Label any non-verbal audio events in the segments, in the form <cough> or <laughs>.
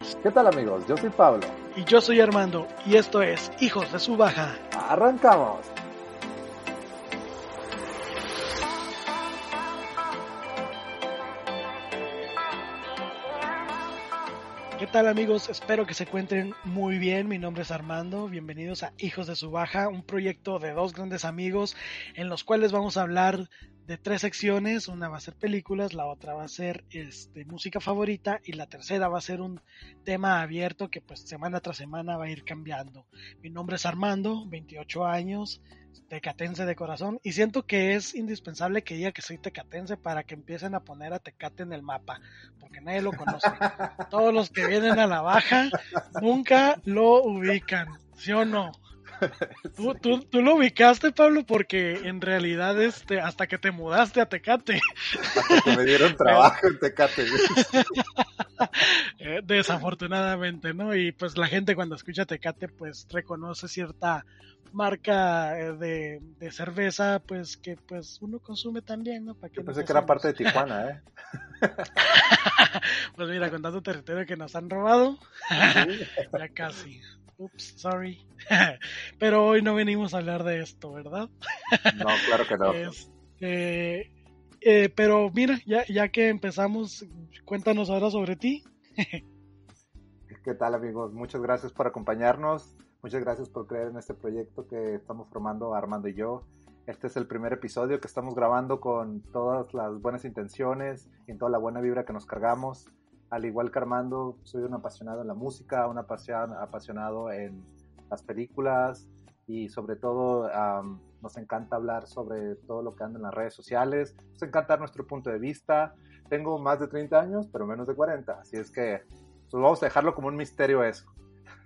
¿Qué tal amigos? Yo soy Pablo. Y yo soy Armando. Y esto es Hijos de su Baja. Arrancamos. ¿Qué tal amigos? Espero que se encuentren muy bien. Mi nombre es Armando. Bienvenidos a Hijos de su Baja, un proyecto de dos grandes amigos en los cuales vamos a hablar de tres secciones. Una va a ser películas, la otra va a ser este, música favorita y la tercera va a ser un tema abierto que pues semana tras semana va a ir cambiando. Mi nombre es Armando, 28 años, tecatense de corazón y siento que es indispensable que diga que soy tecatense para que empiecen a poner a Tecate en el mapa, porque nadie lo conoce. <laughs> Todos los que vienen a la baja nunca lo ubican, ¿sí o no? <laughs> ¿Tú, tú, tú, lo ubicaste, Pablo, porque en realidad este, hasta que te mudaste a Tecate. Hasta que me dieron <laughs> trabajo en Tecate. Eh, desafortunadamente, ¿no? Y pues la gente cuando escucha Tecate, pues reconoce cierta marca eh, de, de cerveza, pues que pues uno consume también, ¿no? ¿Para Yo pensé que era parte de Tijuana, ¿eh? <laughs> pues mira, con tanto territorio que nos han robado, ya casi. Ups, sorry. <laughs> Pero hoy no venimos a hablar de esto, ¿verdad? No, claro que no. <laughs> Este, eh, pero mira, ya, ya que empezamos, cuéntanos ahora sobre ti. ¿Qué tal amigos? Muchas gracias por acompañarnos. Muchas gracias por creer en este proyecto que estamos formando Armando y yo. Este es el primer episodio que estamos grabando con todas las buenas intenciones y toda la buena vibra que nos cargamos al igual que Armando, soy un apasionado en la música, un apasionado en las películas y sobre todo nos encanta hablar sobre todo lo que anda en las redes sociales, nos encanta nuestro punto de vista. Tengo más de 30 años, pero menos de 40, así es que pues vamos a dejarlo como un misterio eso.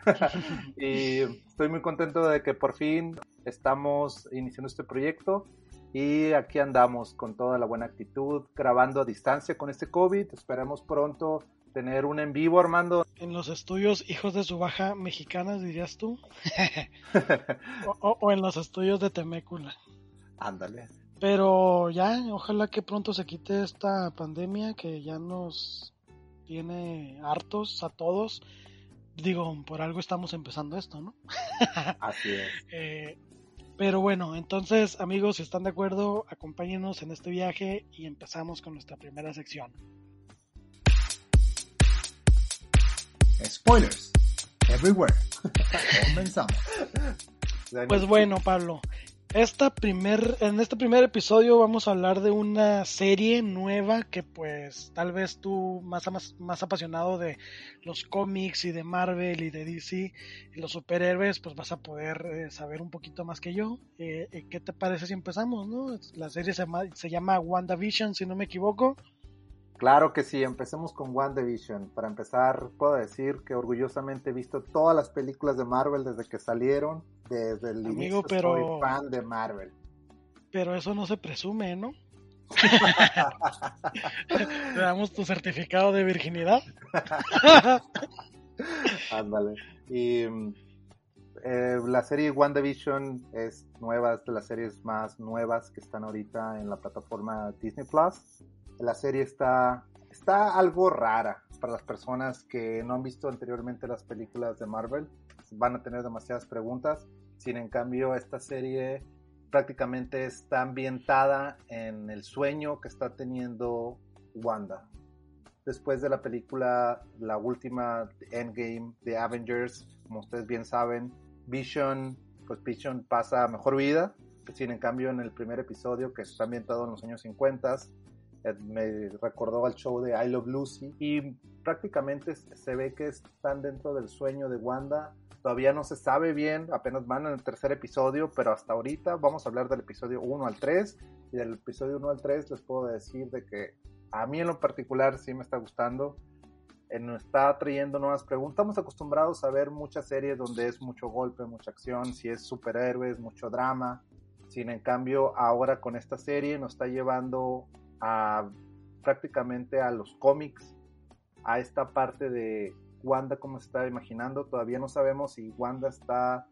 <laughs> <laughs> y estoy muy contento de que por fin estamos iniciando este proyecto y aquí andamos con toda la buena actitud, grabando a distancia con este COVID. Esperemos pronto tener un en vivo, Armando. En los estudios Hijos de su Baja Mexicanas, dirías tú. <laughs> o, en los estudios de Temécula. Ándale. Pero ya, ojalá que pronto se quite esta pandemia que ya nos tiene hartos a todos. Digo, por algo estamos empezando esto, ¿no? Así es. <laughs> Eh, pero bueno, entonces amigos, si están de acuerdo, acompáñenos en este viaje y empezamos con nuestra primera sección. Spoilers. Everywhere. <laughs> Comenzamos. Pues bueno, Pablo. Esta primer, en este primer episodio vamos a hablar de una serie nueva que pues tal vez tú más, más, más apasionado de los cómics y de Marvel y de DC y los superhéroes pues vas a poder eh, saber un poquito más que yo. Eh, eh, ¿Qué te parece si empezamos? No? La serie se llama, se llama WandaVision si no me equivoco. Claro que sí, empecemos con WandaVision. Para empezar, puedo decir que orgullosamente he visto todas las películas de Marvel desde que salieron, desde el Amigo, pero... soy fan de Marvel. Pero eso no se presume, ¿no? <laughs> ¿Te damos tu certificado de virginidad? <laughs> Ándale. Y eh, la serie WandaVision es nueva, es de las series más nuevas que están ahorita en la plataforma Disney Plus la serie está, está algo rara para las personas que no han visto anteriormente las películas de Marvel. Van a tener demasiadas preguntas. Sin en cambio, esta serie prácticamente está ambientada en el sueño que está teniendo Wanda. Después de la película, la última Endgame de Avengers, como ustedes bien saben, Vision, pues Vision pasa mejor vida. Sin en cambio, en el primer episodio, que está ambientado en los años 50, eh, me recordó al show de I Love Lucy y prácticamente se ve que están dentro del sueño de Wanda. Todavía no se sabe bien, apenas van en el tercer episodio, pero hasta ahorita vamos a hablar del episodio 1 al 3 y del episodio 1 al 3 les puedo decir de que a mí en lo particular sí me está gustando. eh, nos está trayendo nuevas preguntas. Estamos acostumbrados a ver muchas series donde es mucho golpe, mucha acción, si es superhéroes, mucho drama. Sin en cambio, ahora con esta serie nos está llevando prácticamente a los cómics, a esta parte de Wanda como se está imaginando. Todavía no sabemos si Wanda está,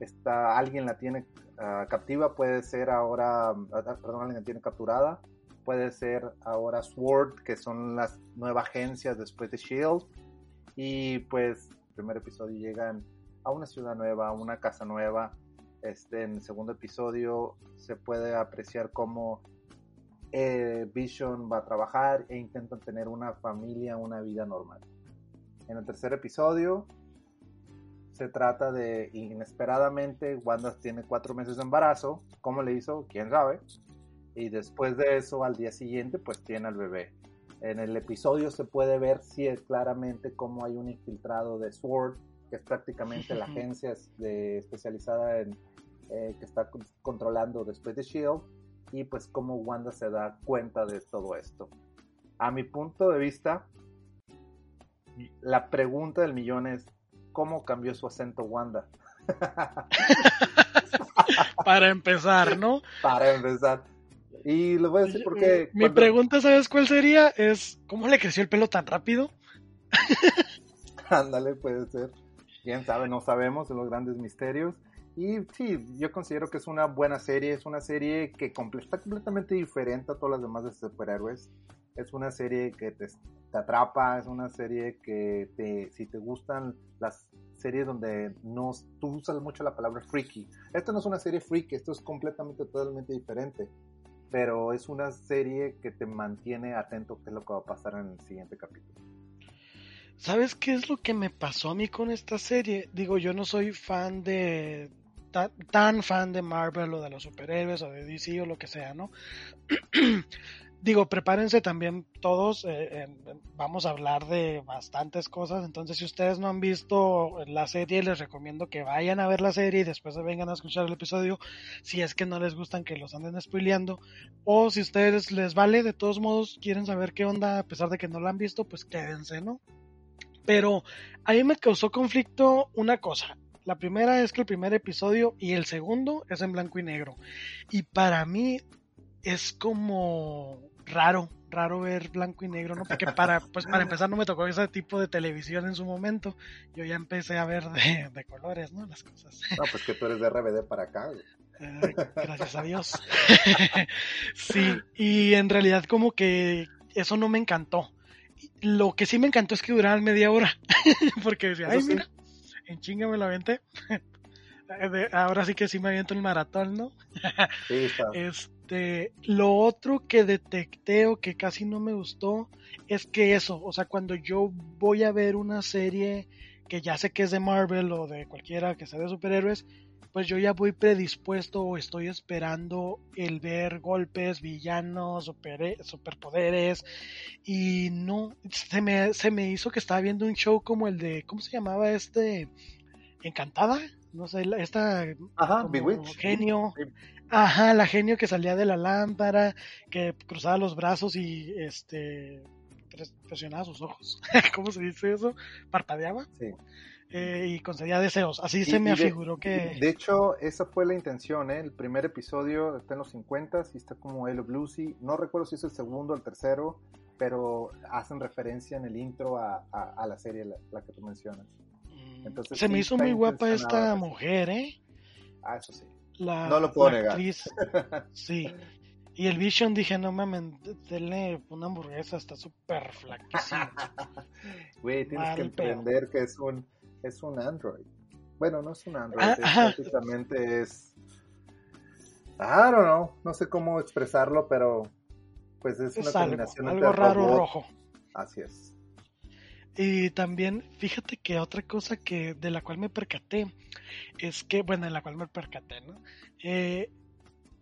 está alguien la tiene uh, captiva, puede ser ahora, uh, perdón, alguien la tiene capturada, puede ser ahora SWORD, que son las nuevas agencias después de Shield. Y pues, el primer episodio llegan a una ciudad nueva, a una casa nueva. Este, en el segundo episodio se puede apreciar cómo eh, Vision va a trabajar e intentan tener una familia, una vida normal. En el tercer episodio se trata de inesperadamente Wanda tiene cuatro meses de embarazo. ¿Cómo le hizo? ¿Quién sabe? Y después de eso, al día siguiente, pues tiene al bebé. En el episodio se puede ver si es claramente cómo hay un infiltrado de SWORD, que es prácticamente la <laughs> agencia de, especializada en eh, que está controlando después de Shield y pues cómo Wanda se da cuenta de todo esto. A mi punto de vista, la pregunta del millón es, ¿cómo cambió su acento Wanda? <laughs> Para empezar, ¿no? Para empezar. Y lo voy a decir porque... Mi cuando... pregunta, ¿sabes cuál sería? Es, ¿cómo le creció el pelo tan rápido? <laughs> Ándale, puede ser. Quién sabe, no sabemos de los grandes misterios. Y sí, yo considero que es una buena serie, es una serie que está completamente diferente a todas las demás de superhéroes. Es una serie que te, te, atrapa, es una serie que te, si te gustan las series donde no, tú usas mucho la palabra freaky. Esto no es una serie freaky, esto es completamente, totalmente diferente. Pero es una serie que te mantiene atento qué es lo que va a pasar en el siguiente capítulo. ¿Sabes qué es lo que me pasó a mí con esta serie? Digo, yo no soy fan de, tan, fan de Marvel o de los superhéroes o de DC o lo que sea, ¿no? <clears throat> Digo, prepárense también todos, eh, vamos a hablar de bastantes cosas, entonces si ustedes no han visto la serie, les recomiendo que vayan a ver la serie y después vengan a escuchar el episodio, si es que no les gustan que los anden spoileando, o si ustedes les vale, de todos modos quieren saber qué onda, a pesar de que no la han visto, pues quédense, ¿no? Pero a mí me causó conflicto una cosa, la primera es que el primer episodio y el segundo es en blanco y negro. Y para mí es como raro, raro ver blanco y negro, ¿no? Porque para, <laughs> pues para empezar no me tocó ese tipo de televisión en su momento. Yo ya empecé a ver de, de colores, ¿no? Las cosas. No, pues que tú eres de RBD para acá. Eh, gracias a Dios. <laughs> sí, y en realidad como que eso no me encantó. Lo que sí me encantó es que duraran media hora. <laughs> Porque decía, ay, mira, en chinga me lo aventé. <laughs> Ahora sí que sí me aviento el maratón, ¿no? Sí, está. <laughs> Este, lo otro que detecté o que casi no me gustó es que eso, o sea, cuando yo voy a ver una serie que ya sé que es de Marvel o de cualquiera que sea de superhéroes, pues yo ya voy predispuesto o estoy esperando el ver golpes, villanos, super, superpoderes y no, se me, se me hizo que estaba viendo un show como el de, ¿cómo se llamaba este? Encantada, no sé, esta Ajá, genio, ajá, la genio que salía de la lámpara, que cruzaba los brazos y este presionaba sus ojos, <laughs> ¿cómo se dice eso? Parpadeaba. Sí. Eh, y concedía deseos. Así y, se me afiguró que. De hecho, esa fue la intención. ¿eh? El primer episodio está en los 50 y está como El Bluesy. No recuerdo si es el segundo o el tercero, pero hacen referencia en el intro a, a, a la serie, la, la, que tú mencionas. Entonces, se me hizo muy guapa esta mujer, ¿eh? Ah, eso sí. La, no lo puedo la negar. Actriz, <laughs> sí. Y el Vision dije, no mames, denle una hamburguesa, está súper flaquísimo. <laughs> Güey, tienes Mal que entender que es un es un Android. Bueno, no es un Android, ah, es, prácticamente es. I don't know, no sé cómo expresarlo, pero pues es, es una algo, combinación algo raro robot. rojo. Así es. Y también, fíjate que otra cosa que de la cual me percaté es que, bueno, en la cual me percaté, ¿no? Eh,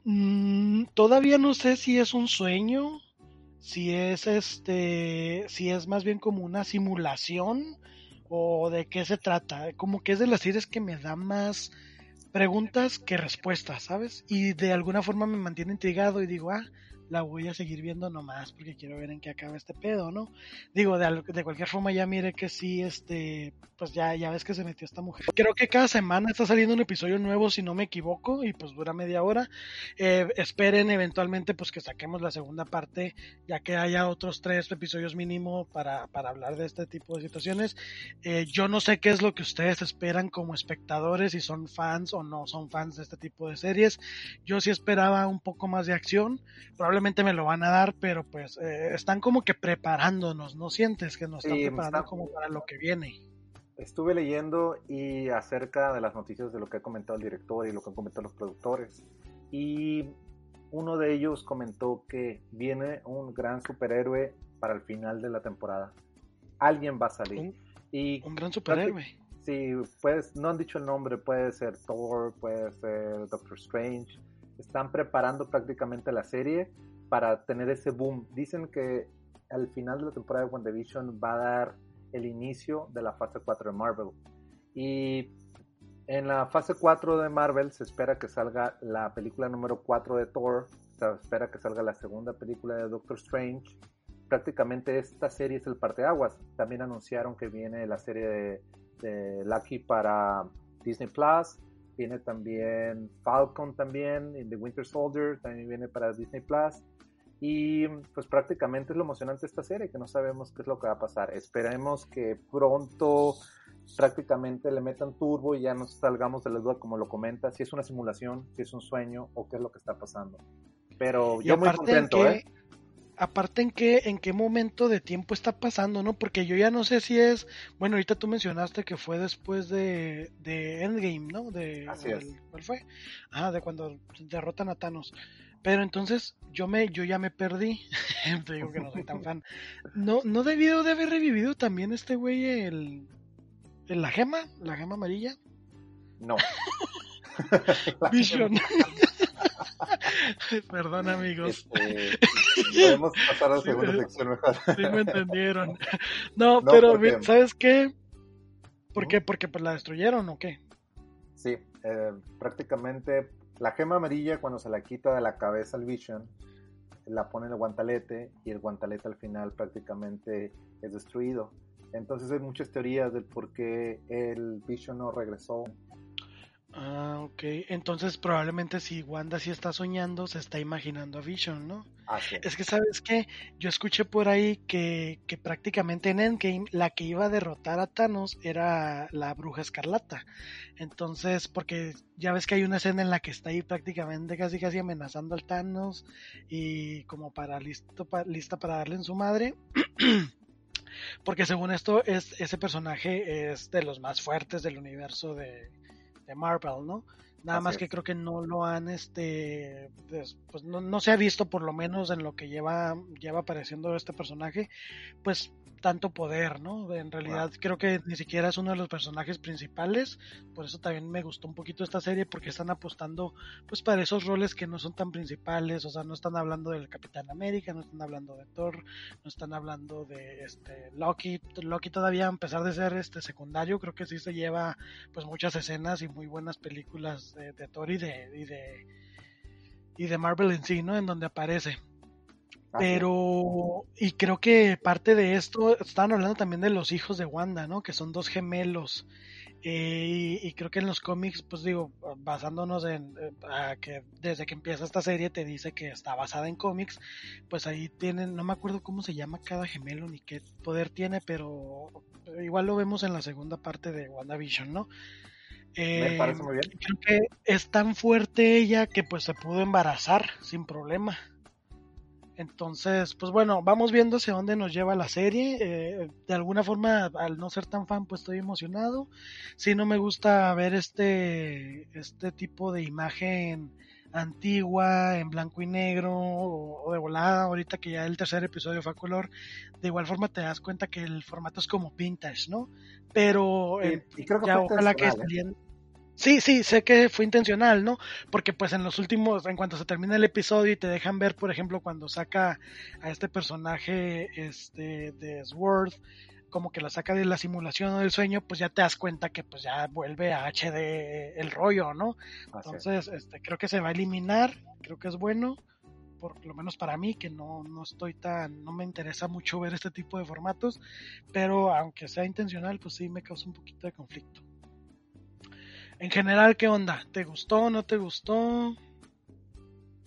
mmm, todavía no sé si es un sueño, si es este, si es más bien como una simulación o de qué se trata. Como que es de las series que me da más preguntas que respuestas, ¿sabes? Y de alguna forma me mantiene intrigado y digo, ah, la voy a seguir viendo nomás porque quiero ver en qué acaba este pedo, ¿no? Digo, de, de cualquier forma ya mire que sí, este, pues ya, ya ves que se metió esta mujer. Creo que cada semana está saliendo un episodio nuevo, si no me equivoco, y pues dura media hora. Eh, esperen eventualmente pues que saquemos la segunda parte, ya que haya otros tres episodios mínimo para, para hablar de este tipo de situaciones. Eh, yo no sé qué es lo que ustedes esperan como espectadores, si son fans o no son fans de este tipo de series. Yo sí esperaba un poco más de acción, probablemente me lo van a dar, pero pues eh, están como que preparándonos, ¿no sientes que nos están Sí, preparando está- como para lo que viene? Estuve leyendo y acerca de las noticias de lo que ha comentado el director y lo que han comentado los productores. Y uno de ellos comentó que viene un gran superhéroe para el final de la temporada. Alguien va a salir. Un, Y un gran superhéroe. Sí, pues no han dicho el nombre, puede ser Thor, puede ser Doctor Strange. Están preparando prácticamente la serie para tener ese boom. Dicen que al final de la temporada de WandaVision va a dar el inicio de la fase 4 de Marvel. Y en la fase 4 de Marvel se espera que salga la película número 4 de Thor, se espera que salga la segunda película de Doctor Strange. Prácticamente esta serie es el parteaguas. También anunciaron que viene la serie de, de Lucky para Disney Plus. Viene también Falcon también, y The Winter Soldier también viene para Disney Plus. Y pues prácticamente es lo emocionante de esta serie, que no sabemos qué es lo que va a pasar. Esperemos que pronto prácticamente le metan turbo y ya nos salgamos de la duda como lo comenta, si es una simulación, si es un sueño o qué es lo que está pasando. Pero yo muy contento, ¿eh? Aparte en qué, en qué momento de tiempo está pasando, ¿no? Porque yo ya no sé si es, bueno, ahorita tú mencionaste que fue después de, de Endgame, ¿no? De, Así del- es. ¿Cuál fue? Ah, de cuando derrotan a Thanos. Pero entonces yo me, yo ya me perdí. <laughs> Te digo que no soy tan fan. No, no debió de haber revivido también este güey el, el- la gema, la gema amarilla. No. <laughs> <laughs> Vision. <laughs> Perdón amigos. Este, podemos pasar a la segunda sección mejor. Sí me entendieron. <laughs> No, No, pero. ¿sabes qué? ¿Por qué? Porque pues la destruyeron o qué? Sí, eh, prácticamente la gema amarilla cuando se la quita de la cabeza al Vision, la pone en el guantalete y el guantalete al final prácticamente es destruido. Entonces hay muchas teorías del por qué el Vision no regresó. Ah, ok. Entonces probablemente si Wanda sí está soñando, se está imaginando a Vision, ¿no? Así Es que, ¿sabes qué? Yo escuché por ahí que, que prácticamente en Endgame la que iba a derrotar a Thanos era la bruja escarlata. Entonces, porque ya ves que hay una escena en la que está ahí prácticamente casi casi amenazando al Thanos y como para listo pa- lista para darle en su madre. <clears throat> porque según esto, es, ese personaje es de los más fuertes del universo de, de Marvel, ¿no? Nada Así más es. que creo que no lo han, este, pues no, no se ha visto por lo menos en lo que lleva, lleva apareciendo este personaje, pues tanto poder, ¿no? En realidad creo que ni siquiera es uno de los personajes principales, por eso también me gustó un poquito esta serie porque están apostando pues para esos roles que no son tan principales, o sea, no están hablando del Capitán América, no están hablando de Thor, no están hablando de este Loki, Loki todavía a pesar de ser este secundario, creo que sí se lleva pues muchas escenas y muy buenas películas de, de Thor y de, y de y de Marvel en sí, ¿no? En donde aparece. Pero, y creo que parte de esto, estaban hablando también de los hijos de Wanda, ¿no? Que son dos gemelos. Eh, y, y creo que en los cómics, pues digo, basándonos en eh, a que desde que empieza esta serie te dice que está basada en cómics, pues ahí tienen, no me acuerdo cómo se llama cada gemelo ni qué poder tiene, pero igual lo vemos en la segunda parte de WandaVision, ¿no? Me Eh, parece muy bien. creo que es tan fuerte ella que pues se pudo embarazar sin problema. Entonces, pues bueno, vamos viendo hacia dónde nos lleva la serie. Eh, de alguna forma, al no ser tan fan, pues estoy emocionado. Sí, no me gusta ver este, este tipo de imagen antigua, en blanco y negro, o, o de volada, ahorita que ya el tercer episodio fue a color. De igual forma te das cuenta que el formato es como vintage, ¿no? Pero eh, y creo que ya ojalá que ¿eh? Sí, sí, sé que fue intencional, ¿no? Porque pues en los últimos, en cuanto se termina el episodio y te dejan ver, por ejemplo, cuando saca a este personaje este de Sword, como que la saca de la simulación o del sueño, pues ya te das cuenta que pues ya vuelve a HD el rollo, ¿no? Así es. Entonces, este, creo que se va a eliminar, creo que es bueno. por lo menos para mí, que no, no estoy tan, no me interesa mucho ver este tipo de formatos, pero aunque sea intencional, pues sí me causa un poquito de conflicto. En general, ¿qué onda? ¿Te gustó? ¿No te gustó?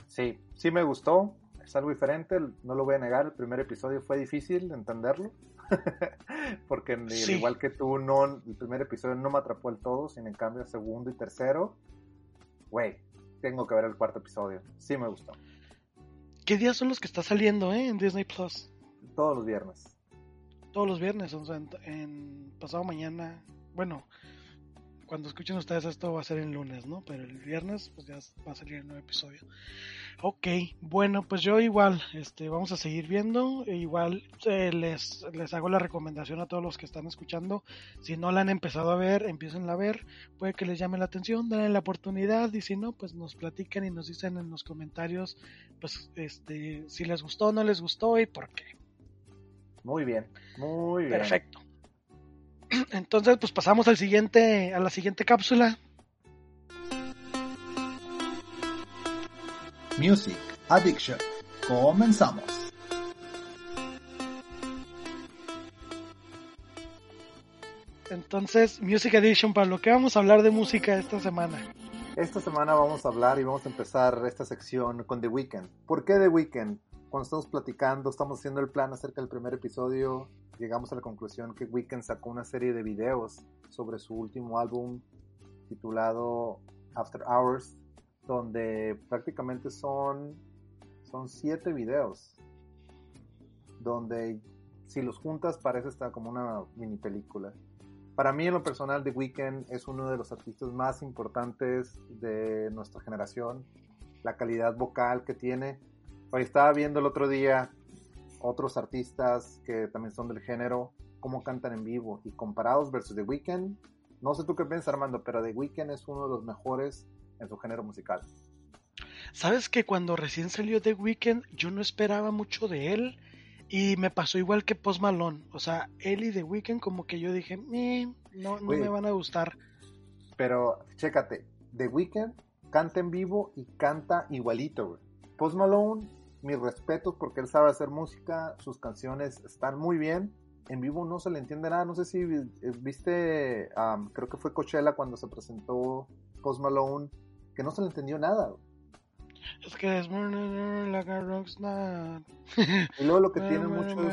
Sí, sí me gustó. Es algo diferente, no lo voy a negar. El primer episodio fue difícil de entenderlo. <laughs> Porque Sí. igual que tú, no, el primer episodio no me atrapó el todo, sin en cambio el segundo y tercero, güey, tengo que ver el cuarto episodio. Sí me gustó. ¿Qué días son los que está saliendo eh, en Disney Plus? Todos los viernes. Todos los viernes, o sea, en, en pasado mañana. Bueno, cuando escuchen ustedes esto va a ser el lunes, ¿no? Pero el viernes pues ya va a salir el nuevo episodio. Ok, bueno, pues yo igual, este, vamos a seguir viendo. E igual eh, les, les hago la recomendación a todos los que están escuchando. Si no la han empezado a ver, empiecen a ver. Puede que les llame la atención, denle la oportunidad. Y si no, pues nos platican y nos dicen en los comentarios, pues, este, si les gustó o no les gustó y por qué. Muy bien, muy bien. Perfecto. <clears throat> Entonces, pues pasamos al siguiente, a la siguiente cápsula. Music Addiction. Comenzamos. Entonces, Music Edition, para lo que vamos a hablar de música esta semana. Esta semana vamos a hablar y vamos a empezar esta sección con The Weeknd. ¿Por qué The Weeknd? Cuando estamos platicando, estamos haciendo el plan acerca del primer episodio, llegamos a la conclusión que Weeknd sacó una serie de videos sobre su último álbum titulado After Hours, donde prácticamente son, son siete videos, donde si los juntas parece estar como una mini película. Para mí, en lo personal, The Weeknd es uno de los artistas más importantes de nuestra generación. La calidad vocal que tiene. Ahí estaba viendo el otro día otros artistas que también son del género, cómo cantan en vivo. Y comparados versus The Weeknd, no sé tú qué piensas, Armando, pero The Weeknd es uno de los mejores en su género musical. ¿Sabes que cuando recién salió The Weeknd, yo no esperaba mucho de él? Y me pasó igual que Post Malone. O sea, él y The Weeknd, como que yo dije, "Eh, no, no Oye. me van a gustar. Pero chécate, The Weeknd canta en vivo y canta igualito, güey. Post Malone, mis respetos porque él sabe hacer música, sus canciones están muy bien. En vivo no se le entiende nada. No sé si eh, viste, creo que fue Coachella cuando se presentó Post Malone, que no se le entendió nada. Es que es like a rockstar. Y luego lo que <laughs> tienen muchos, <laughs> lo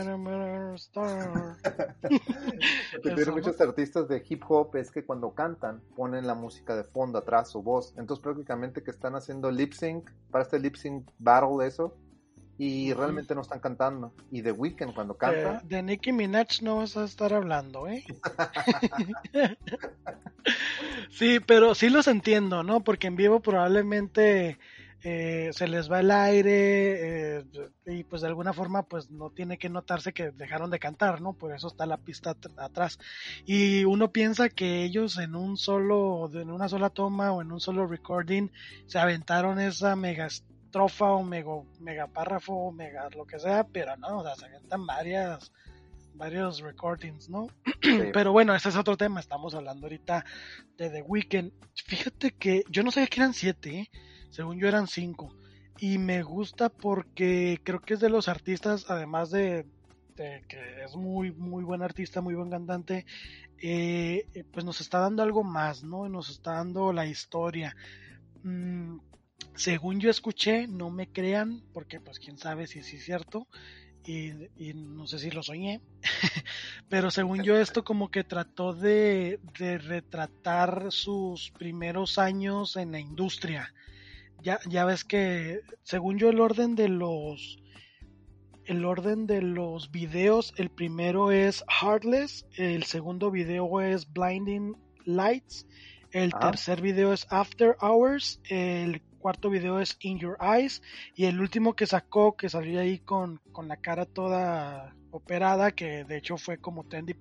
que tienen muchos artistas de hip hop es que cuando cantan ponen la música de fondo atrás su voz. Entonces prácticamente que están haciendo lip sync para este lip sync battle eso y realmente no están cantando. Y The Weeknd cuando canta, de Nicki Minaj no vas a estar hablando, ¿eh? <laughs> sí, pero sí los entiendo, ¿no? Porque en vivo probablemente eh, se les va el aire eh, y pues de alguna forma pues no tiene que notarse que dejaron de cantar, ¿no? Por eso está la pista at- atrás. Y uno piensa que ellos en un solo, en una sola toma o en un solo recording se aventaron esa mega estrofa o mega, mega párrafo o mega lo que sea, pero no, o sea, se aventan varias varios recordings, ¿no? <clears throat> sí, Pero bueno, ese es otro tema. Estamos hablando ahorita de The Weeknd. Fíjate que yo no sabía que eran siete, ¿eh? según yo eran cinco. Y me gusta porque creo que es de los artistas, además de, de que es muy, muy buen artista, muy buen cantante, eh, eh, pues nos está dando algo más, ¿no? Nos está dando la historia. Mm, según yo escuché, no me crean, porque pues quién sabe si sí es cierto. Y, y no sé si lo soñé, <laughs> pero según yo esto como que trató de, de retratar sus primeros años en la industria. Ya, ya ves que según yo el orden de los el orden de los videos, el primero es Heartless, el segundo video es Blinding Lights, el Ah. tercer video es After Hours, el cuarto video es In Your Eyes y el último que sacó que salió ahí con, con la cara toda operada que de hecho fue como trending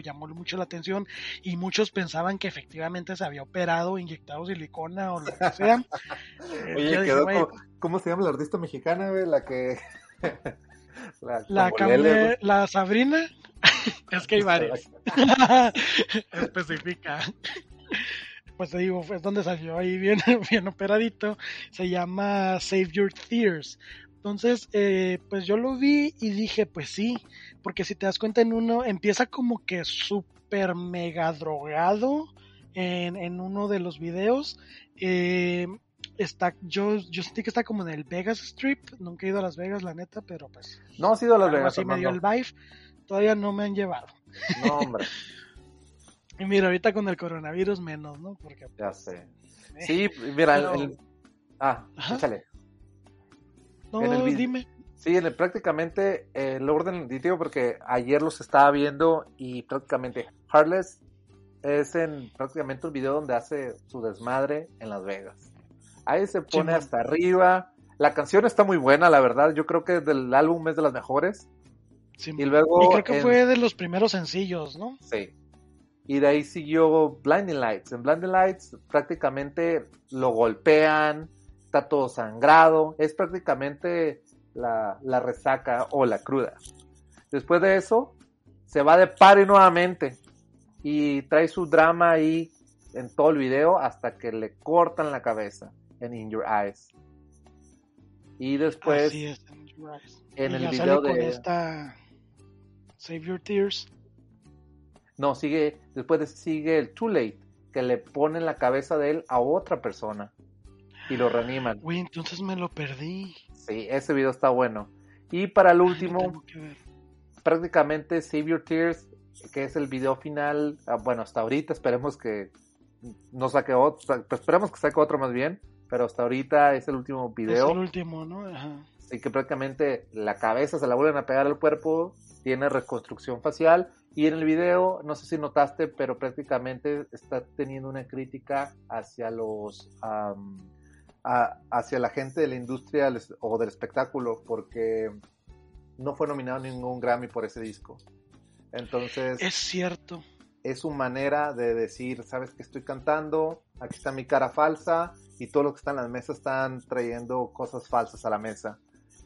llamó mucho la atención y muchos pensaban que efectivamente se había operado, inyectado silicona o lo que sea. <laughs> Eh, Oye, yo dije, quedó "Güey, como- ¿cómo se llama la artista mexicana, güey? La que... <laughs> la La, la Sabrina, <laughs> es que hay varias. Especifica. Pues te digo, es donde salió ahí bien, <laughs> bien operadito. Se llama Save Your Tears. Entonces, eh, pues yo lo vi y dije, pues sí, porque si te das cuenta en uno, empieza como que súper mega drogado en, en, uno de los videos. Eh, está, yo, yo sentí que está como en el Vegas Strip, nunca he ido a Las Vegas, la neta, pero pues... No, has ido a Las Vegas. Así me dio el vibe, todavía no me han llevado. No, hombre. <laughs> y mira, ahorita con el coronavirus menos, ¿no? Porque... Ya sé. Sí, mira, pero... el, Ah, Ajá. échale. No, En el vid- dime. Sí, en el- prácticamente eh, el orden digo porque ayer los estaba viendo y prácticamente Heartless es en prácticamente un video donde hace su desmadre en Las Vegas. Ahí se pone hasta arriba. La canción está muy buena, la verdad. Yo creo que del álbum es de las mejores. Sí, Y luego y creo que en- fue de los primeros sencillos, ¿no? Sí. Y de ahí siguió Blinding Lights. En Blinding Lights prácticamente lo golpean, está todo sangrado. Es prácticamente la, la resaca o la cruda. Después de eso, se va de party nuevamente y trae su drama ahí en todo el video hasta que le cortan la cabeza en In Your Eyes. Y después, Así es, en Your Eyes. en Y el video con de... esta Save Your Tears. No, sigue, después de- sigue el Too Late, que le ponen la cabeza de él a otra persona y lo reaniman. Güey, entonces me lo perdí. Sí, ese video está bueno. Y para el último, prácticamente Save Your Tears, que es el video final, ah, bueno, hasta ahorita esperemos que no saque otro, pues esperemos que saque otro más bien, pero hasta ahorita es el último Es video. el último, ¿no? Ajá. Así que prácticamente la cabeza se la vuelven a pegar al cuerpo, tiene reconstrucción facial y en el video, no sé si notaste, pero prácticamente está teniendo una crítica hacia los a- hacia la gente de la industria o del espectáculo porque no fue nominado ningún Grammy por ese disco. Entonces Es cierto. es su manera de decir, sabes que estoy cantando, aquí está mi cara falsa y todos los que están en las mesas están trayendo cosas falsas a la mesa.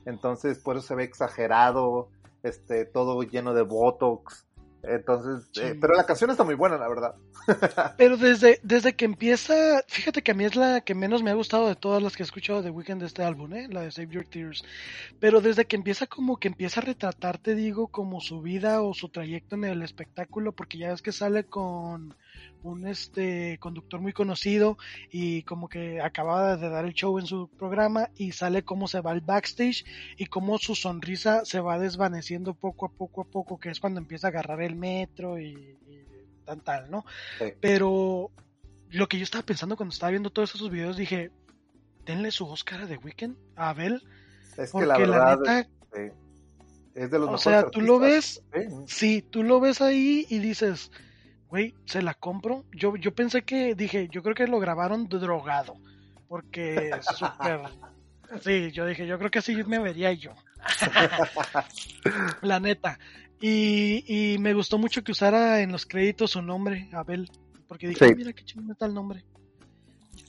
Entonces, por eso se ve exagerado, este, todo lleno de botox. Entonces, eh, pero la canción está muy buena, la verdad. <laughs> Pero desde, desde que empieza, fíjate que a mí es la que menos me ha gustado de todas las que he escuchado de Weekend de este álbum, ¿eh? la de Save Your Tears. Pero desde que empieza como que empieza a retratar, te digo, como su vida o su trayecto en el espectáculo, porque ya ves que sale con un este conductor muy conocido y como que acababa de dar el show en su programa y sale cómo se va al backstage y cómo su sonrisa se va desvaneciendo poco a poco a poco, que es cuando empieza a agarrar el metro y, y tan tal, ¿no? Sí. Pero lo que yo estaba pensando cuando estaba viendo todos esos videos, dije, denle su Oscar a The Weeknd, a Abel, Es que porque la la, verdad neta, sí, es de los o sea, tú lo ves, sí. sí, tú lo ves ahí y dices, güey, se la compro. Yo, yo pensé que, dije, yo creo que lo grabaron drogado, porque <laughs> súper... Sí, yo dije, yo creo que así me vería yo. <laughs> la neta. Y, y me gustó mucho que usara en los créditos su nombre, Abel, porque dije, Sí. "Ah, mira qué chingón está el nombre.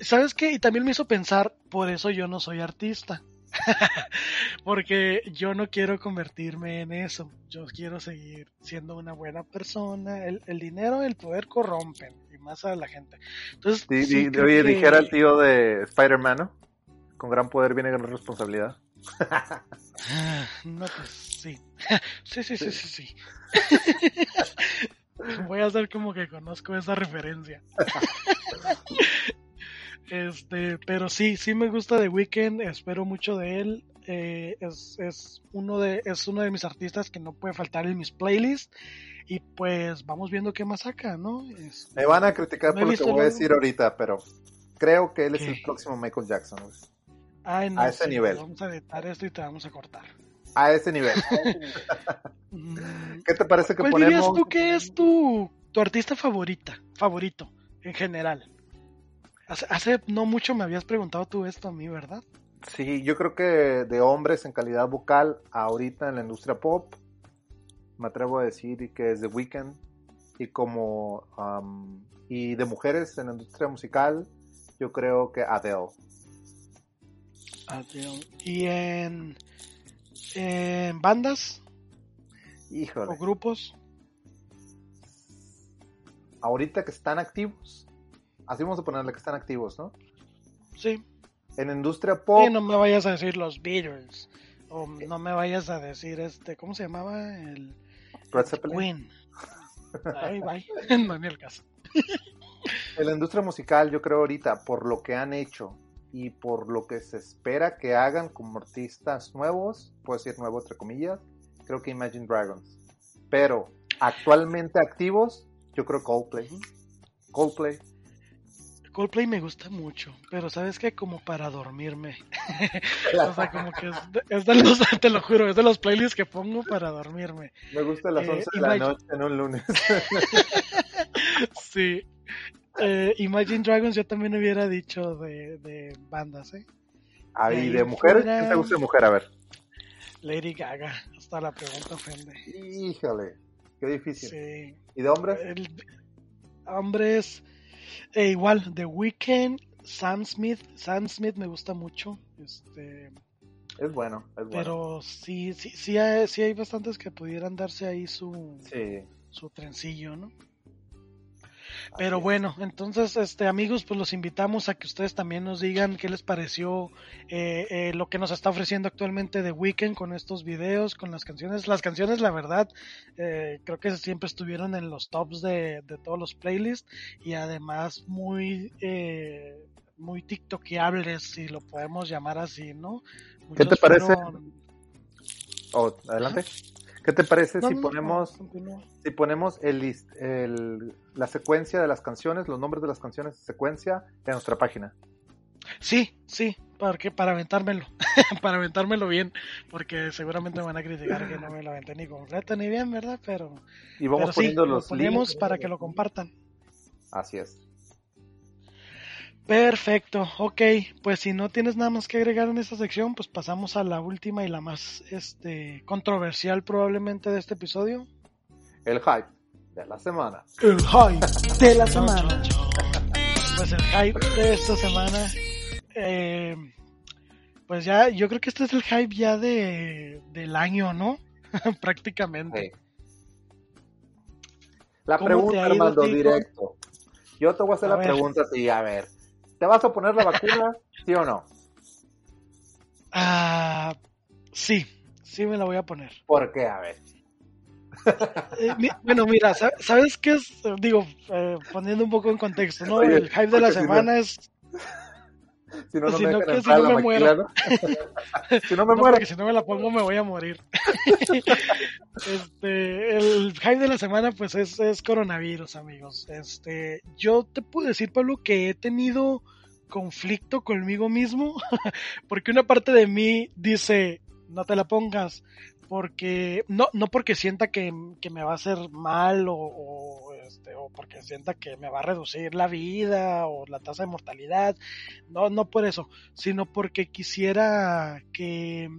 ¿Sabes qué? Y también me hizo pensar, por eso yo no soy artista. <laughs> porque yo no quiero convertirme en eso. Yo quiero seguir siendo una buena persona. El, el dinero y el poder corrompen, y más a la gente. Entonces, sí di- creo oye, que- dijera el tío de Spider-Man, ¿no? Con gran poder viene gran responsabilidad. Ah, No, pues sí. <laughs> Sí, sí, sí, sí, sí. <laughs> Voy a hacer como que conozco esa referencia. Este, pero sí, sí me gusta The Weeknd, espero mucho de él. Eh, es, es uno de es uno de mis artistas que no puede faltar en mis playlists y pues vamos viendo qué más saca, ¿no? Es- Me van a criticar por lo que voy a decir ahorita, pero creo que él es ¿Qué? el próximo Michael Jackson. güey. Ay, no, a ese sí, nivel. Vamos a editar esto y te vamos a cortar. A ese nivel. <laughs> Mm, ¿Qué te parece que ¿Cuál ponemos? dirías tú que es tu, tu artista favorita, favorito, en general? Hace, hace no mucho me habías preguntado tú esto a mí, ¿verdad? Sí, yo creo que de hombres en calidad vocal ahorita en la industria pop, me atrevo a decir que es The Weeknd y como um, y de mujeres en la industria musical, yo creo que Adele. Adele. Y en, en bandas o Híjole, grupos, ahorita que están activos, así vamos a ponerle que están activos, ¿no? sí. En industria pop, Sí, no me vayas a decir los Beatles O no me vayas a decir este, ¿cómo se llamaba? El Red Zeppelin. Queen. <laughs> Ay, bye. <laughs> No, ni el caso. En la industria musical, yo creo ahorita, por lo que han hecho y por lo que se espera que hagan como artistas nuevos, puedo decir nuevo entre comillas, creo que Imagine Dragons. Pero actualmente activos, yo creo Coldplay. Coldplay. Coldplay me gusta mucho, pero sabes que como para dormirme. <laughs> o sea, como que es de, es de los, <laughs> te lo juro, es de los playlists que pongo para dormirme. Me gusta a las Eh, 11 de la noche en un lunes. <laughs> Sí. Eh, Imagine Dragons yo también hubiera dicho de, de bandas, ¿eh? Ahí ahí de fuera- ¿qué te gusta de mujer? A ver. Lady Gaga, hasta la pregunta ofende. Híjole, qué difícil. Sí. ¿Y de hombres? El, hombres, eh, igual, The Weeknd, Sam Smith, Sam Smith me gusta mucho, este, Es bueno, es bueno. pero sí, sí, sí hay, sí hay bastantes que pudieran darse ahí su, Sí. su trencillo, ¿no? Pero bueno, entonces, este amigos, pues los invitamos a que ustedes también nos digan qué les pareció eh, eh, lo que nos está ofreciendo actualmente The Weeknd con estos videos, con las canciones. Las canciones, la verdad, eh, creo que siempre estuvieron en los tops de, de todos los playlists y además muy eh, muy tiktokeables, si lo podemos llamar así, ¿no? ¿Qué te parece? fueron- Oh, adelante. ¿Qué te parece No, si no, ponemos si ponemos el, list- el- la secuencia de las canciones, los nombres de las canciones, secuencia en nuestra página? Sí, sí, porque para aventármelo, <laughs> para aventármelo bien, porque seguramente me van a criticar que no me lo aventé ni completa ni bien, ¿verdad? Pero, Y vamos pero sí, poniendo lo los ponemos links. para que lo compartan. Así es. Perfecto, ok, pues si no tienes nada más que agregar en esta sección, pues pasamos a la última y la más este controversial probablemente de este episodio. El hype de la semana. El hype de la <laughs> semana. Pues el hype de esta semana, eh, pues ya, yo creo que este es el hype ya de del año, ¿no? <laughs> Prácticamente. Sí. La ¿Cómo te pregunta, Armando, directo. Yo te voy a hacer A la ver. pregunta a ti, a ver. ¿Te vas a poner la vacuna, sí o no? Ah, sí, sí me la voy a poner. ¿Por qué? A ver. Eh, mi- bueno, mira, sa- ¿sabes qué es? Digo, eh, poniendo un poco en contexto, ¿no? Oye, el hype de la porque si no- semana es... <laughs> Si no, me que si no me muero. <laughs> <laughs> si no me no, muero. porque si no me la pongo me voy a morir. este, el hype de la semana pues es, es coronavirus, amigos. Este, yo te puedo decir, Pablo, que he tenido conflicto conmigo mismo, porque una parte de mí dice, no te la pongas, porque, no, no porque sienta que, que me va a hacer mal o, o, este, o porque sienta que me va a reducir la vida o la tasa de mortalidad, no, no por eso, sino porque quisiera que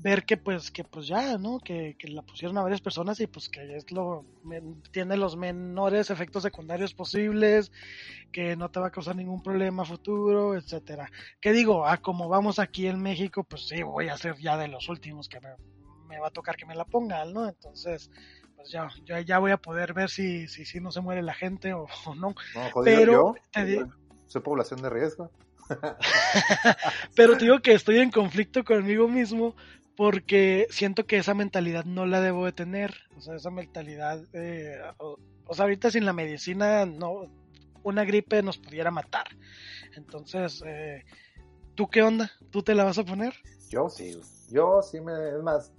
ver que pues que pues ya no que, que la pusieron a varias personas y pues que es lo tiene los menores efectos secundarios posibles que no te va a causar ningún problema futuro etcétera. Que digo ah como vamos aquí en México pues sí voy a ser ya de los últimos que me, me va a tocar que me la pongan no entonces pues ya ya, ya voy a poder ver si si, si no se muere la gente o, o no No, jodido Pero yo. te Soy población de riesgo. <laughs> Pero te digo que estoy en conflicto conmigo mismo porque siento que esa mentalidad no la debo de tener. O sea, esa mentalidad, eh, o, o sea, ahorita sin la medicina, no, una gripe nos pudiera matar. Entonces, eh, ¿tú qué onda? ¿Tú te la vas a poner? Yo sí. Yo sí me. Es más,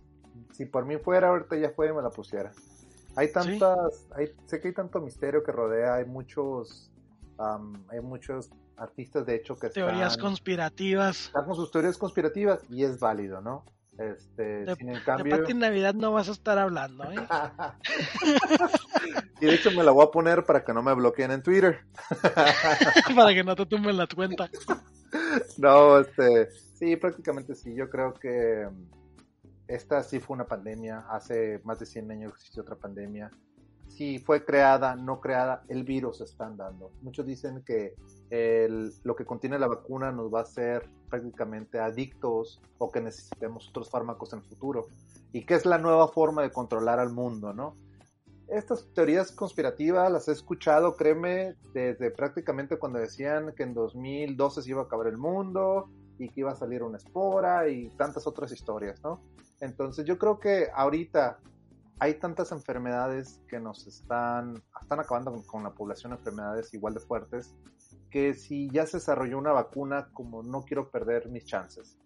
si por mí fuera, ahorita ya fuera y me la pusiera. Hay tantas. Hay, sé que hay tanto misterio que rodea. Hay muchos. am, hay muchos artistas, de hecho, que Teorías están, conspirativas. están con sus teorías conspirativas y es válido, ¿no? Este, De- sin en De cambio. Pati Navidad no vas a estar hablando, ¿eh? <laughs> y de hecho me la voy a poner para que no me bloqueen en Twitter. <laughs> Para que no te tumben la cuenta. <laughs> No, este, sí, prácticamente sí. Yo creo que esta sí fue una pandemia. Hace más de 100 años existió otra pandemia. Si fue creada, no creada, el virus están dando. Muchos dicen que lo que contiene la vacuna nos va a hacer prácticamente adictos o que necesitemos otros fármacos en el futuro. Y que es la nueva forma de controlar al mundo, ¿no? Estas teorías conspirativas las he escuchado, créeme, desde prácticamente cuando decían que en 2012 se iba a acabar el mundo, y que iba a salir una espora y tantas otras historias, ¿no? Entonces yo creo que ahorita hay tantas enfermedades que nos están, están acabando con, la población, enfermedades igual de fuertes, que si ya se desarrolló una vacuna, como no quiero perder mis chances.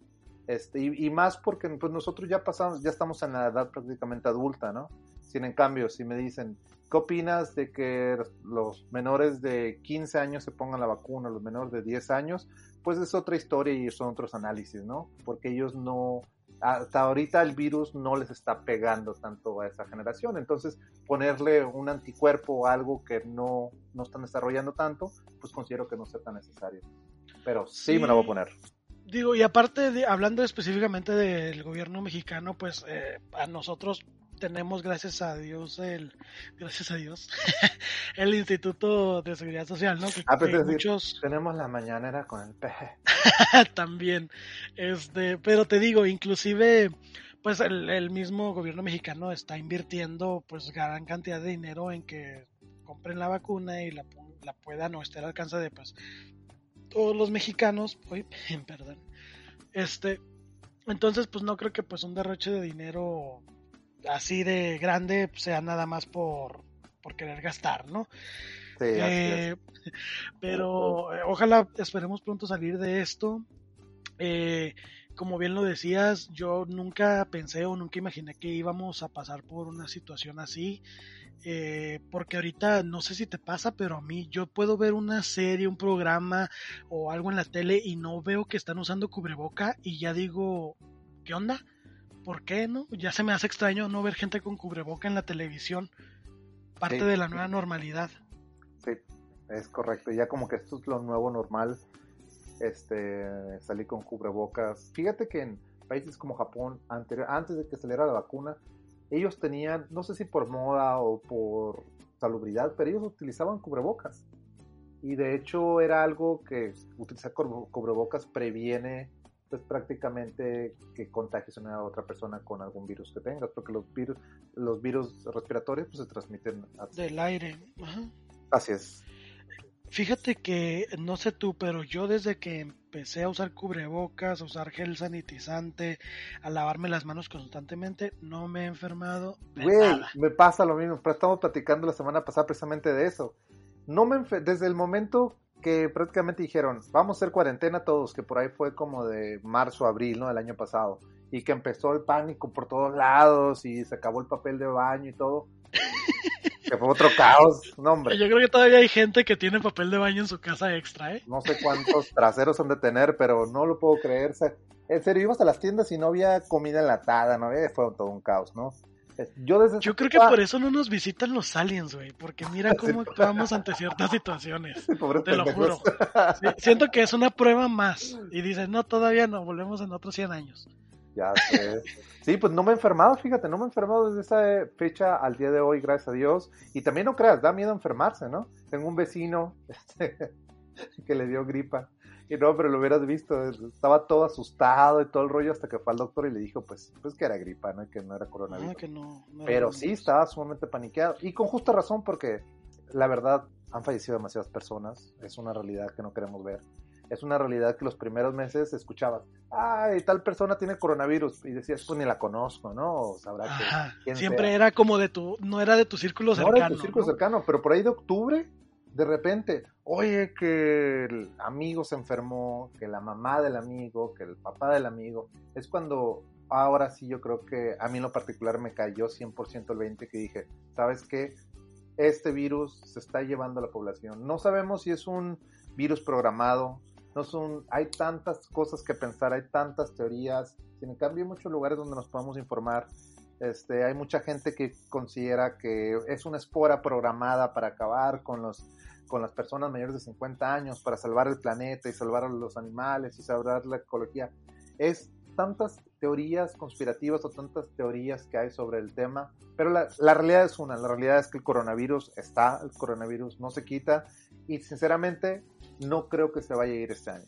Este, y, y, más porque pues nosotros ya pasamos, ya estamos en la edad prácticamente adulta, ¿no? Sin en cambio, si me dicen, ¿qué opinas de que los menores de 15 años se pongan la vacuna, los menores de 10 años? Pues es otra historia y son otros análisis, ¿no? Porque ellos no, hasta ahorita el virus no les está pegando tanto a esa generación. Entonces, ponerle un anticuerpo o algo que no, no están desarrollando tanto, pues considero que no sea tan necesario. Pero sí, sí me lo voy a poner. Digo, y aparte, de, hablando específicamente del gobierno mexicano, pues eh, a nosotros tenemos, gracias a Dios, el, gracias a Dios, <laughs> el Instituto de Seguridad Social, ¿no? Que, ah, pues decir, muchos... tenemos la mañanera con el peje. <laughs> También, este, pero te digo, inclusive, pues el, el, mismo gobierno mexicano está invirtiendo, pues, gran cantidad de dinero en que compren la vacuna y la, la puedan o esté al alcance de, pues, todos los mexicanos, uy, <laughs> perdón, este, entonces pues no creo que pues un derroche de dinero así de grande sea nada más por, por querer gastar, ¿no? Sí, eh, <laughs> pero eh, ojalá esperemos pronto salir de esto. Eh, como bien lo decías, yo nunca pensé o nunca imaginé que íbamos a pasar por una situación así. Eh, porque ahorita no sé si te pasa, pero a mí yo puedo ver una serie, un programa o algo en la tele y no veo que están usando cubreboca y ya digo, ¿qué onda? ¿Por qué no? Ya se me hace extraño no ver gente con cubreboca en la televisión, parte sí, de la nueva normalidad. Sí, es correcto, ya como que esto es lo nuevo normal, este, salir con cubrebocas. Fíjate que en países como Japón, anterior, antes de que saliera la vacuna, ellos tenían, no sé si por moda o por salubridad, pero ellos utilizaban cubrebocas. Y de hecho era algo que utilizar cubrebocas previene pues prácticamente que contagies a otra persona con algún virus que tengas, porque los virus, los virus respiratorios pues se transmiten a... del aire. Ajá. Así es. Fíjate que, no sé tú, pero yo desde que empecé a usar cubrebocas, a usar gel sanitizante, a lavarme las manos constantemente, no me he enfermado. De Güey, nada. me pasa lo mismo, pero estamos platicando la semana pasada precisamente de eso. No me desde el momento que prácticamente dijeron, vamos a hacer cuarentena todos, que por ahí fue como de marzo, abril, ¿no? Del año pasado, y que empezó el pánico por todos lados y se acabó el papel de baño y todo. <laughs> que fue otro caos, no hombre. Yo creo que todavía hay gente que tiene papel de baño en su casa extra, ¿eh? No sé cuántos <laughs> traseros han de tener, pero no lo puedo creer. En serio, ibas a las tiendas y no había comida enlatada, ¿no? Eh, fue todo un caos, ¿no? Yo, desde Yo creo que por eso no nos visitan los aliens, güey, porque mira <laughs> cómo actuamos ante ciertas situaciones. <laughs> Pobre Te lo juro. Sí, <laughs> siento que es una prueba más. Y dices, no, todavía no, volvemos en otros 100 años. Ya sé. Sí, pues no me he enfermado, fíjate, no me he enfermado desde esa fecha al día de hoy, gracias a Dios. Y también no creas, da miedo enfermarse, ¿no? Tengo un vecino este, que le dio gripa. Y no, pero lo hubieras visto, estaba todo asustado y todo el rollo hasta que fue al doctor y le dijo, pues, pues que era gripa, ¿no? Que no era coronavirus. Ah, que no, no pero sí, estaba sumamente paniqueado. Y con justa razón, porque la verdad, han fallecido demasiadas personas. Es una realidad que no queremos ver. Es una realidad que los primeros meses escuchabas, ay, tal persona tiene coronavirus. Y decías, pues ni la conozco, ¿no? O sabrá que. Siempre sea. era como de tu, no era de tu círculo no cercano. era de tu círculo ¿no? cercano, pero por ahí de octubre de repente, oye, que el amigo se enfermó, que la mamá del amigo, que el papá del amigo, es cuando ahora sí yo creo que a mí en lo particular me cayó 100% el 20 que dije, ¿sabes qué? Este virus se está llevando a la población. No sabemos si es un virus programado, no son, hay tantas cosas que pensar, hay tantas teorías, sin en cambio hay muchos lugares donde nos podemos informar. Este, hay mucha gente que considera que es una espora programada para acabar con los con las personas mayores de 50 años para salvar el planeta y salvar a los animales y salvar la ecología. Es tantas teorías conspirativas o tantas teorías que hay sobre el tema, pero la, la, realidad es una, la realidad es que el coronavirus está, el coronavirus no se quita y sinceramente no creo que se vaya a ir este año.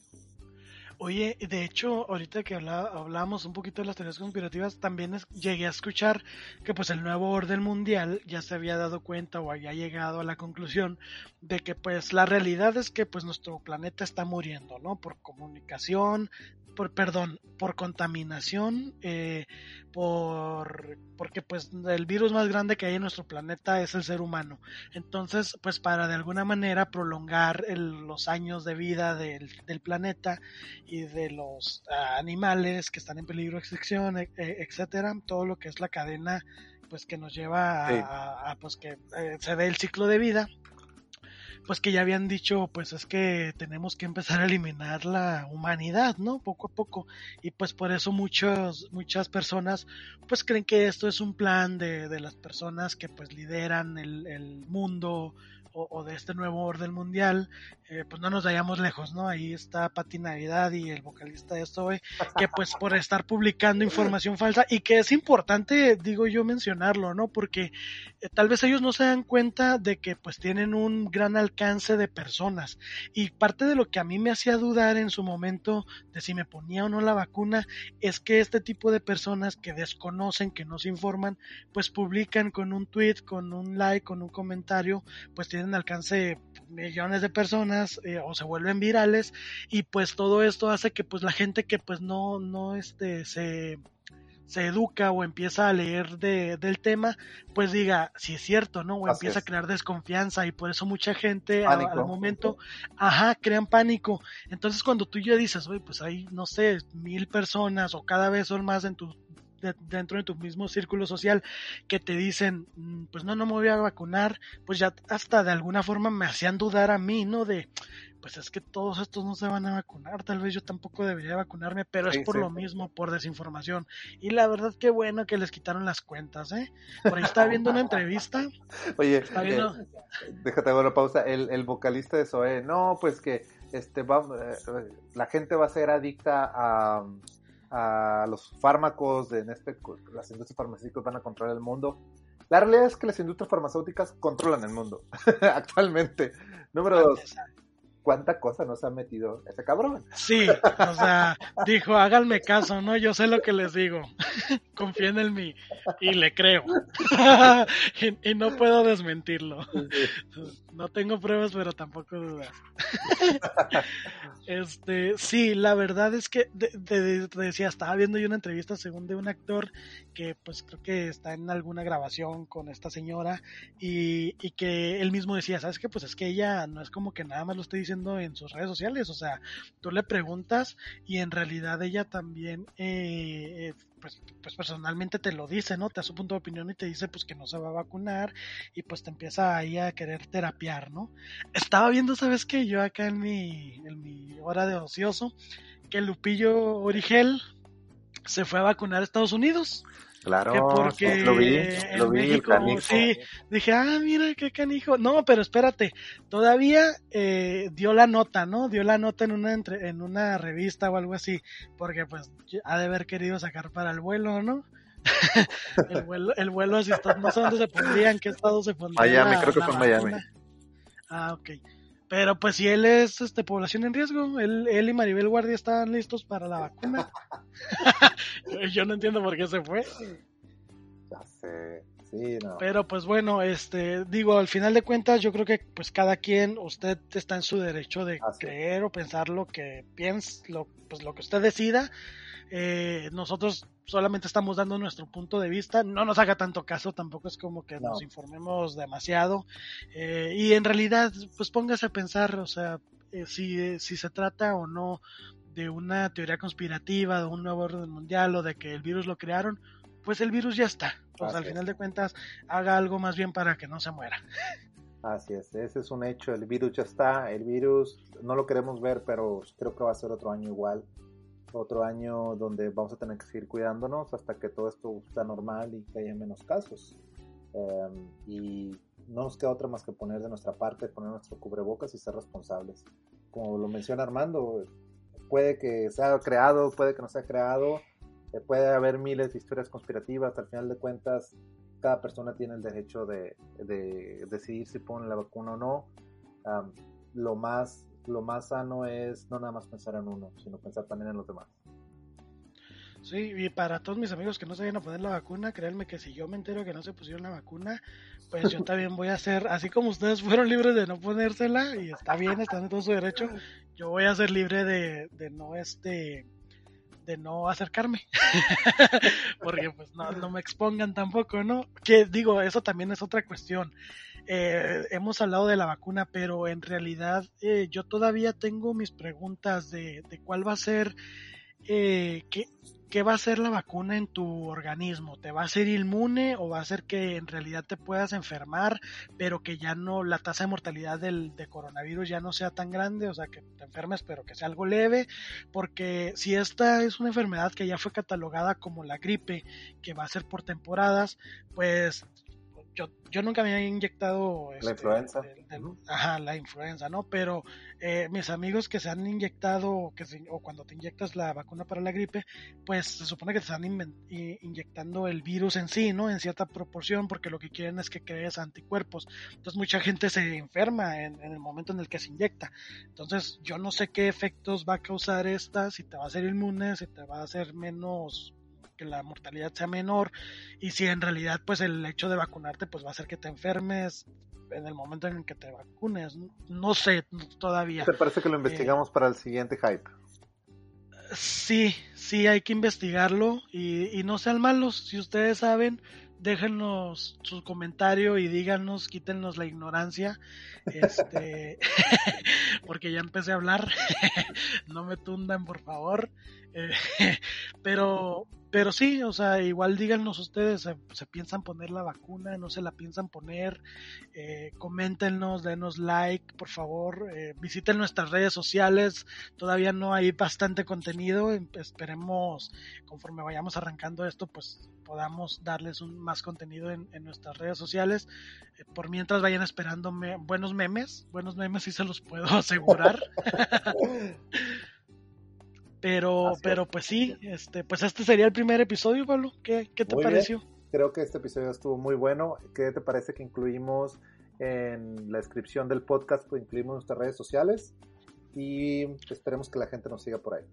Oye, de hecho, ahorita que hablábamos un poquito de las teorías conspirativas, también llegué a escuchar que pues el nuevo orden mundial ya se había dado cuenta o había llegado a la conclusión de que pues la realidad es que pues nuestro planeta está muriendo, ¿no? Por comunicación, por perdón, por contaminación, eh, por porque pues el virus más grande que hay en nuestro planeta es el ser humano. Entonces, pues para de alguna manera prolongar los años de vida del, del planeta y de los ah, animales que están en peligro de extinción, e, e, etcétera, todo lo que es la cadena pues que nos lleva a, pues que eh, se dé el ciclo de vida pues que ya habían dicho, pues es que tenemos que empezar a eliminar la humanidad, ¿no? Poco a poco. Y pues por eso muchos, muchas personas, pues creen que esto es un plan de, de las personas que pues lideran el, el mundo, o, de este nuevo orden mundial, eh, pues no nos vayamos lejos, ¿no? Ahí está Pati Navidad y el vocalista de Zoe, que pues por estar publicando información falsa y que es importante, digo yo, mencionarlo, ¿no? Porque eh, tal vez ellos no se dan cuenta de que pues tienen un gran alcance de personas y parte de lo que a mí me hacía dudar en su momento de si me ponía o no la vacuna es que este tipo de personas que desconocen, que no se informan, pues publican con un tweet, con un like, con un comentario, pues tienen alcance millones de personas eh, o se vuelven virales y pues todo esto hace que pues la gente que pues no no este se se educa o empieza a leer de, del tema, pues diga, si es cierto, ¿no? O empieza a crear desconfianza y por eso mucha gente al, momento, ajá, crean pánico. Entonces cuando tú ya dices, oye, pues hay, no sé, mil personas o cada vez son más en tu dentro de tu mismo círculo social que te dicen, mm, pues no, no me voy a vacunar, pues ya hasta de alguna forma me hacían dudar a mí, ¿no? De, pues es que todos estos no se van a vacunar, tal vez yo tampoco debería vacunarme, pero es por lo mismo, por desinformación. Y la verdad que bueno que les quitaron las cuentas, ¿eh? Por ahí estaba viendo una entrevista. <laughs> Oye, eh, déjate una pausa, el, el vocalista de Zoe, no, pues que este va, eh, la gente va a ser adicta a a los fármacos, de, en este, las industrias farmacéuticas van a controlar el mundo. La realidad es que las industrias farmacéuticas controlan el mundo <laughs> actualmente. Número dos, cuánta cosa nos ha metido ese cabrón. Sí, o sea, dijo, háganme caso, ¿no? Yo sé lo que les digo. <laughs> Confíen en mí. Y le creo. <laughs> y, no puedo desmentirlo. No tengo pruebas, pero tampoco dudas. <laughs> este, sí, la verdad es que te, decía, estaba viendo yo una entrevista según de un actor que pues creo que está en alguna grabación con esta señora y, y que él mismo decía, ¿sabes qué? Pues es que ella no es como que nada más lo esté diciendo en sus redes sociales. O sea, tú le preguntas y en realidad ella también, eh, pues, pues, personalmente te lo dice, ¿no? Te da su punto de opinión y te dice pues que no se va a vacunar y pues te empieza ahí a querer terapiar, ¿no? Estaba viendo, ¿sabes qué? Yo acá en mi, en mi hora de ocioso, que Lupillo Origel se fue a vacunar a Estados Unidos. Claro, porque lo vi, lo vi México, sí, dije, ah, mira qué canijo. No, pero espérate, todavía eh, dio la nota, ¿no? Dio la nota en una entre, en una revista o algo así, porque pues ha de haber querido sacar para el vuelo, ¿no? <laughs> el vuelo, el vuelo así, no sé dónde se pondría, en qué estado se pondría. Miami, creo que fue en Miami. Ah, ok. Pero pues si él es este, población en riesgo, él, él y Maribel Guardia están listos para la vacuna. <laughs> Yo no entiendo por qué se fue. Ya sé. Sí, no. Pero pues bueno, este, digo, al final de cuentas, yo creo que pues cada quien, usted está en su derecho de creer o pensar lo que piensa, lo, pues lo que usted decida. Eh, nosotros solamente estamos dando nuestro punto de vista, no nos haga tanto caso, tampoco es como que nos informemos demasiado. Eh, y en realidad, pues póngase a pensar, o sea, eh, si, si se trata o no de una teoría conspirativa, de un nuevo orden mundial o de que el virus lo crearon, pues el virus ya está. Pues al final de cuentas, haga algo más bien para que no se muera. Así es, ese es un hecho, el virus ya está, el virus no lo queremos ver, pero creo que va a ser otro año igual otro año donde vamos a tener que seguir cuidándonos hasta que todo esto está normal y que haya menos casos. Em, y no nos queda otra más que poner de nuestra parte, poner nuestro cubrebocas y ser responsables. Como lo menciona Armando, puede que sea creado, puede que no sea creado, eh, puede haber miles de historias conspirativas, al final de cuentas cada persona tiene el derecho de, decidir si pone la vacuna o no. lo más lo más sano es no nada más pensar en uno, sino pensar también en los demás. Sí, y para todos mis amigos que no se vayan a poner la vacuna, créanme que si yo me entero que no se pusieron la vacuna, pues yo <laughs> también voy a ser, así como ustedes fueron libres de no ponérsela, y está bien, están en todo su derecho, yo voy a ser libre de, de no este de no acercarme. <laughs> Porque pues no, no, me expongan tampoco no que digo eso también es otra cuestión eh, hemos hablado de la vacuna pero en realidad eh, yo todavía tengo mis preguntas de, de cuál va a ser eh, qué, ¿qué va a hacer la vacuna en tu organismo? ¿Te va a hacer inmune o va a hacer que en realidad te puedas enfermar, pero que ya no, la tasa de mortalidad del de coronavirus ya no sea tan grande, o sea, que te enfermes, pero que sea algo leve? Porque si esta es una enfermedad que ya fue catalogada como la gripe, que va a ser por temporadas, pues yo, yo nunca me había inyectado la este, influenza. De, de, ajá, la influenza, ¿no? Pero eh, mis amigos que se han inyectado que se, o cuando te inyectas la vacuna para la gripe, pues se supone que te están in, inyectando el virus en sí, ¿no? En cierta proporción, porque lo que quieren es que crees anticuerpos. Entonces mucha gente se enferma en, en el momento en el que se inyecta. Entonces yo no sé qué efectos va a causar esta, si te va a hacer inmune, si te va a hacer menos que la mortalidad sea menor y si en realidad pues el hecho de vacunarte pues va a hacer que te enfermes en el momento en que te vacunes. No sé todavía. ¿te parece que lo investigamos eh, para el siguiente hype? sí sí hay que investigarlo y, y no sean malos. Si ustedes saben déjenos su comentario y díganos, quítenos la ignorancia, este, <laughs> porque ya empecé a hablar, <laughs> no me tundan por favor, eh, <laughs> pero, pero sí, o sea, igual díganos ustedes, ¿se, piensan poner la vacuna? ¿No se la piensan poner? Eh, coméntenos, denos like, por favor. Eh, visiten nuestras redes sociales. Todavía no hay bastante contenido. Esperemos, conforme vayamos arrancando esto, pues podamos darles más contenido en, nuestras redes sociales. Eh, por mientras vayan esperando buenos memes. Buenos memes sí se los puedo <laughs> asegurar. <laughs> Pero, Así pero es. pues sí, este, pues este sería el primer episodio, Pablo. ¿Qué, qué te muy pareció? Bien. Creo que este episodio estuvo muy bueno. ¿Qué te parece que incluimos en la descripción del podcast? Pues incluimos nuestras redes sociales y esperemos que la gente nos siga por ahí.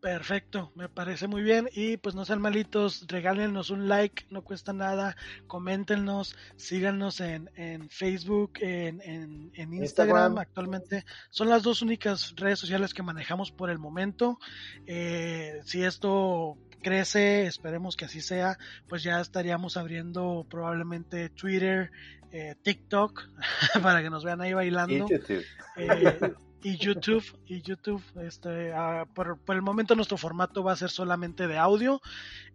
Perfecto, me parece muy bien. Y pues no sean malitos, regálenos un like, no cuesta nada, coméntenos, síganos en, en Facebook, en, en, en Instagram. Instagram. Actualmente son las dos únicas redes sociales que manejamos por el momento. Eh, si esto crece, esperemos que así sea, pues ya estaríamos abriendo probablemente Twitter, eh, TikTok, <laughs> para que nos vean ahí bailando. Eh, y YouTube y YouTube este uh, por, por, el momento nuestro formato va a ser solamente de audio.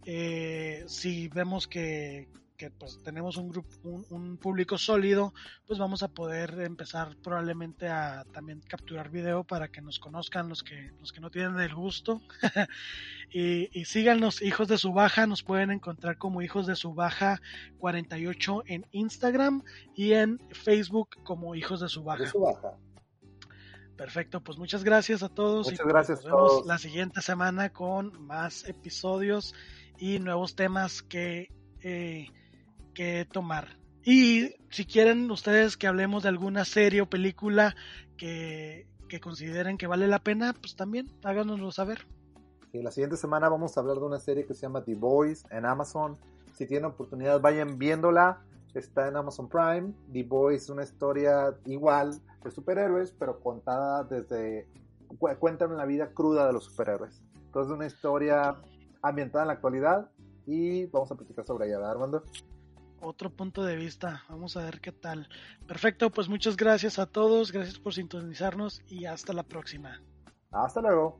Eh, si vemos que, que pues tenemos un grupo un, público sólido pues vamos a poder empezar probablemente a también capturar video para que nos conozcan los que los que no tienen el gusto. <laughs> Y, y síganos hijos de su baja nos pueden encontrar como hijos de su baja 48 en Instagram y en Facebook como hijos de de su baja. Perfecto, pues muchas gracias a todos. Muchas y gracias nos vemos todos. la siguiente semana con más episodios y nuevos temas que, eh, que tomar. Y si quieren ustedes que hablemos de alguna serie o película que, que consideren que vale la pena, pues también háganoslo saber. Y la siguiente semana vamos a hablar de una serie que se llama The Boys en Amazon. Si tienen oportunidad, vayan viéndola. Está en Amazon Prime. The Boys es una historia igual de superhéroes, pero contada desde. Cuentan la vida cruda de los superhéroes. Entonces, una historia ambientada en la actualidad y vamos a platicar sobre ella, ¿verdad, Armando? Otro punto de vista, vamos a ver qué tal. Perfecto, pues muchas gracias a todos, gracias por sintonizarnos y hasta la próxima. Hasta luego.